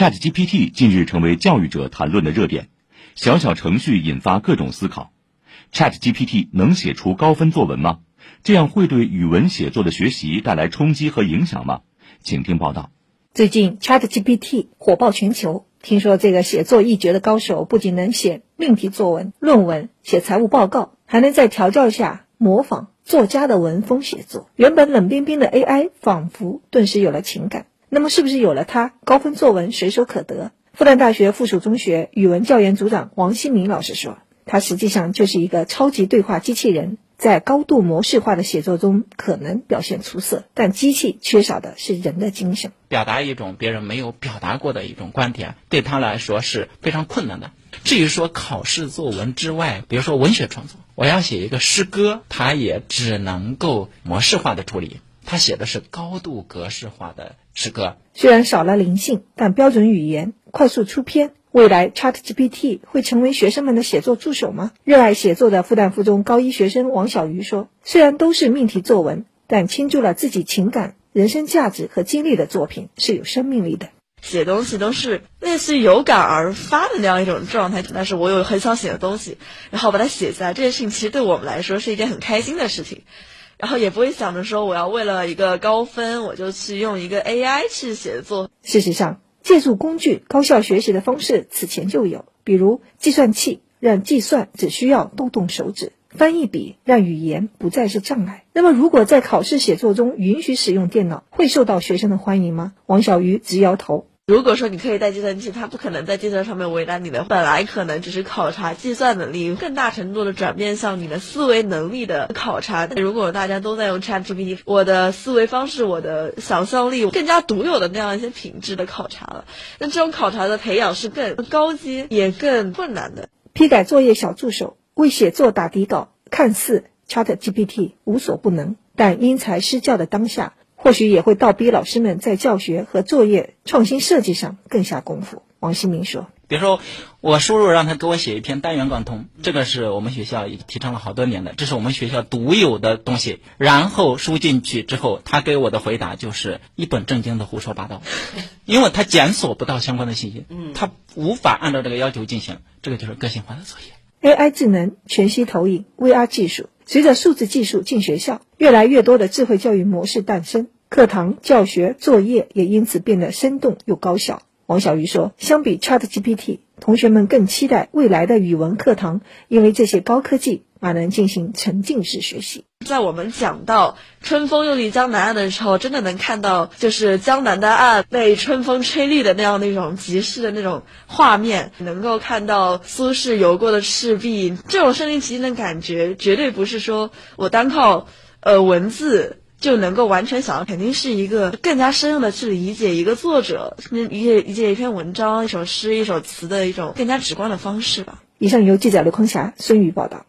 ChatGPT 近日成为教育者谈论的热点，小小程序引发各种思考。ChatGPT 能写出高分作文吗？这样会对语文写作的学习带来冲击和影响吗？请听报道。最近 ChatGPT 火爆全球，听说这个写作一绝的高手不仅能写命题作文、论文、写财务报告，还能在调教下模仿作家的文风写作。原本冷冰冰的 AI 仿佛顿时有了情感。那么，是不是有了它，高分作文随手可得？复旦大学附属中学语文教研组长王新明老师说：“它实际上就是一个超级对话机器人。”在高度模式化的写作中，可能表现出色，但机器缺少的是人的精神。表达一种别人没有表达过的一种观点，对他来说是非常困难的。至于说考试作文之外，比如说文学创作，我要写一个诗歌，他也只能够模式化的处理，他写的是高度格式化的诗歌。虽然少了灵性，但标准语言快速出片。未来 ChatGPT 会成为学生们的写作助手吗？热爱写作的复旦附中高一学生王小鱼说：“虽然都是命题作文，但倾注了自己情感、人生价值和经历的作品是有生命力的。写东西都是类似于有感而发的那样一种状态，但是我有很想写的东西，然后把它写下来，这件事情其实对我们来说是一件很开心的事情，然后也不会想着说我要为了一个高分，我就去用一个 AI 去写作。事实上。”借助工具高效学习的方式，此前就有，比如计算器让计算只需要动动手指，翻译笔让语言不再是障碍。那么，如果在考试写作中允许使用电脑，会受到学生的欢迎吗？王小鱼直摇头。如果说你可以带计算器，它不可能在计算上面为难你的。本来可能只是考察计算能力，更大程度的转变向你的思维能力的考察。如果大家都在用 ChatGPT，我的思维方式、我的想象力更加独有的那样一些品质的考察了，那这种考察的培养是更高阶也更困难的。批改作业小助手为写作打底稿，看似 ChatGPT 无所不能，但因材施教的当下。或许也会倒逼老师们在教学和作业创新设计上更下功夫。王新明说：“比如说，我输入让他给我写一篇单元贯通，这个是我们学校提倡了好多年的，这是我们学校独有的东西。然后输进去之后，他给我的回答就是一本正经的胡说八道，因为他检索不到相关的信息，他无法按照这个要求进行。这个就是个性化的作业。” AI 智能、全息投影、VR 技术，随着数字技术进学校，越来越多的智慧教育模式诞生，课堂、教学、作业也因此变得生动又高效。王小鱼说：“相比 ChatGPT，同学们更期待未来的语文课堂，因为这些高科技。”而能进行沉浸式学习。在我们讲到“春风又绿江南岸”的时候，真的能看到就是江南的岸被春风吹绿的那样那种即视的那种画面，能够看到苏轼游过的赤壁，这种身临其境的感觉，绝对不是说我单靠呃文字就能够完全想到，肯定是一个更加深入的去理解一个作者理解理解一篇文章、一首诗、一首词的一种更加直观的方式吧。以上由记者刘空霞、孙宇报道。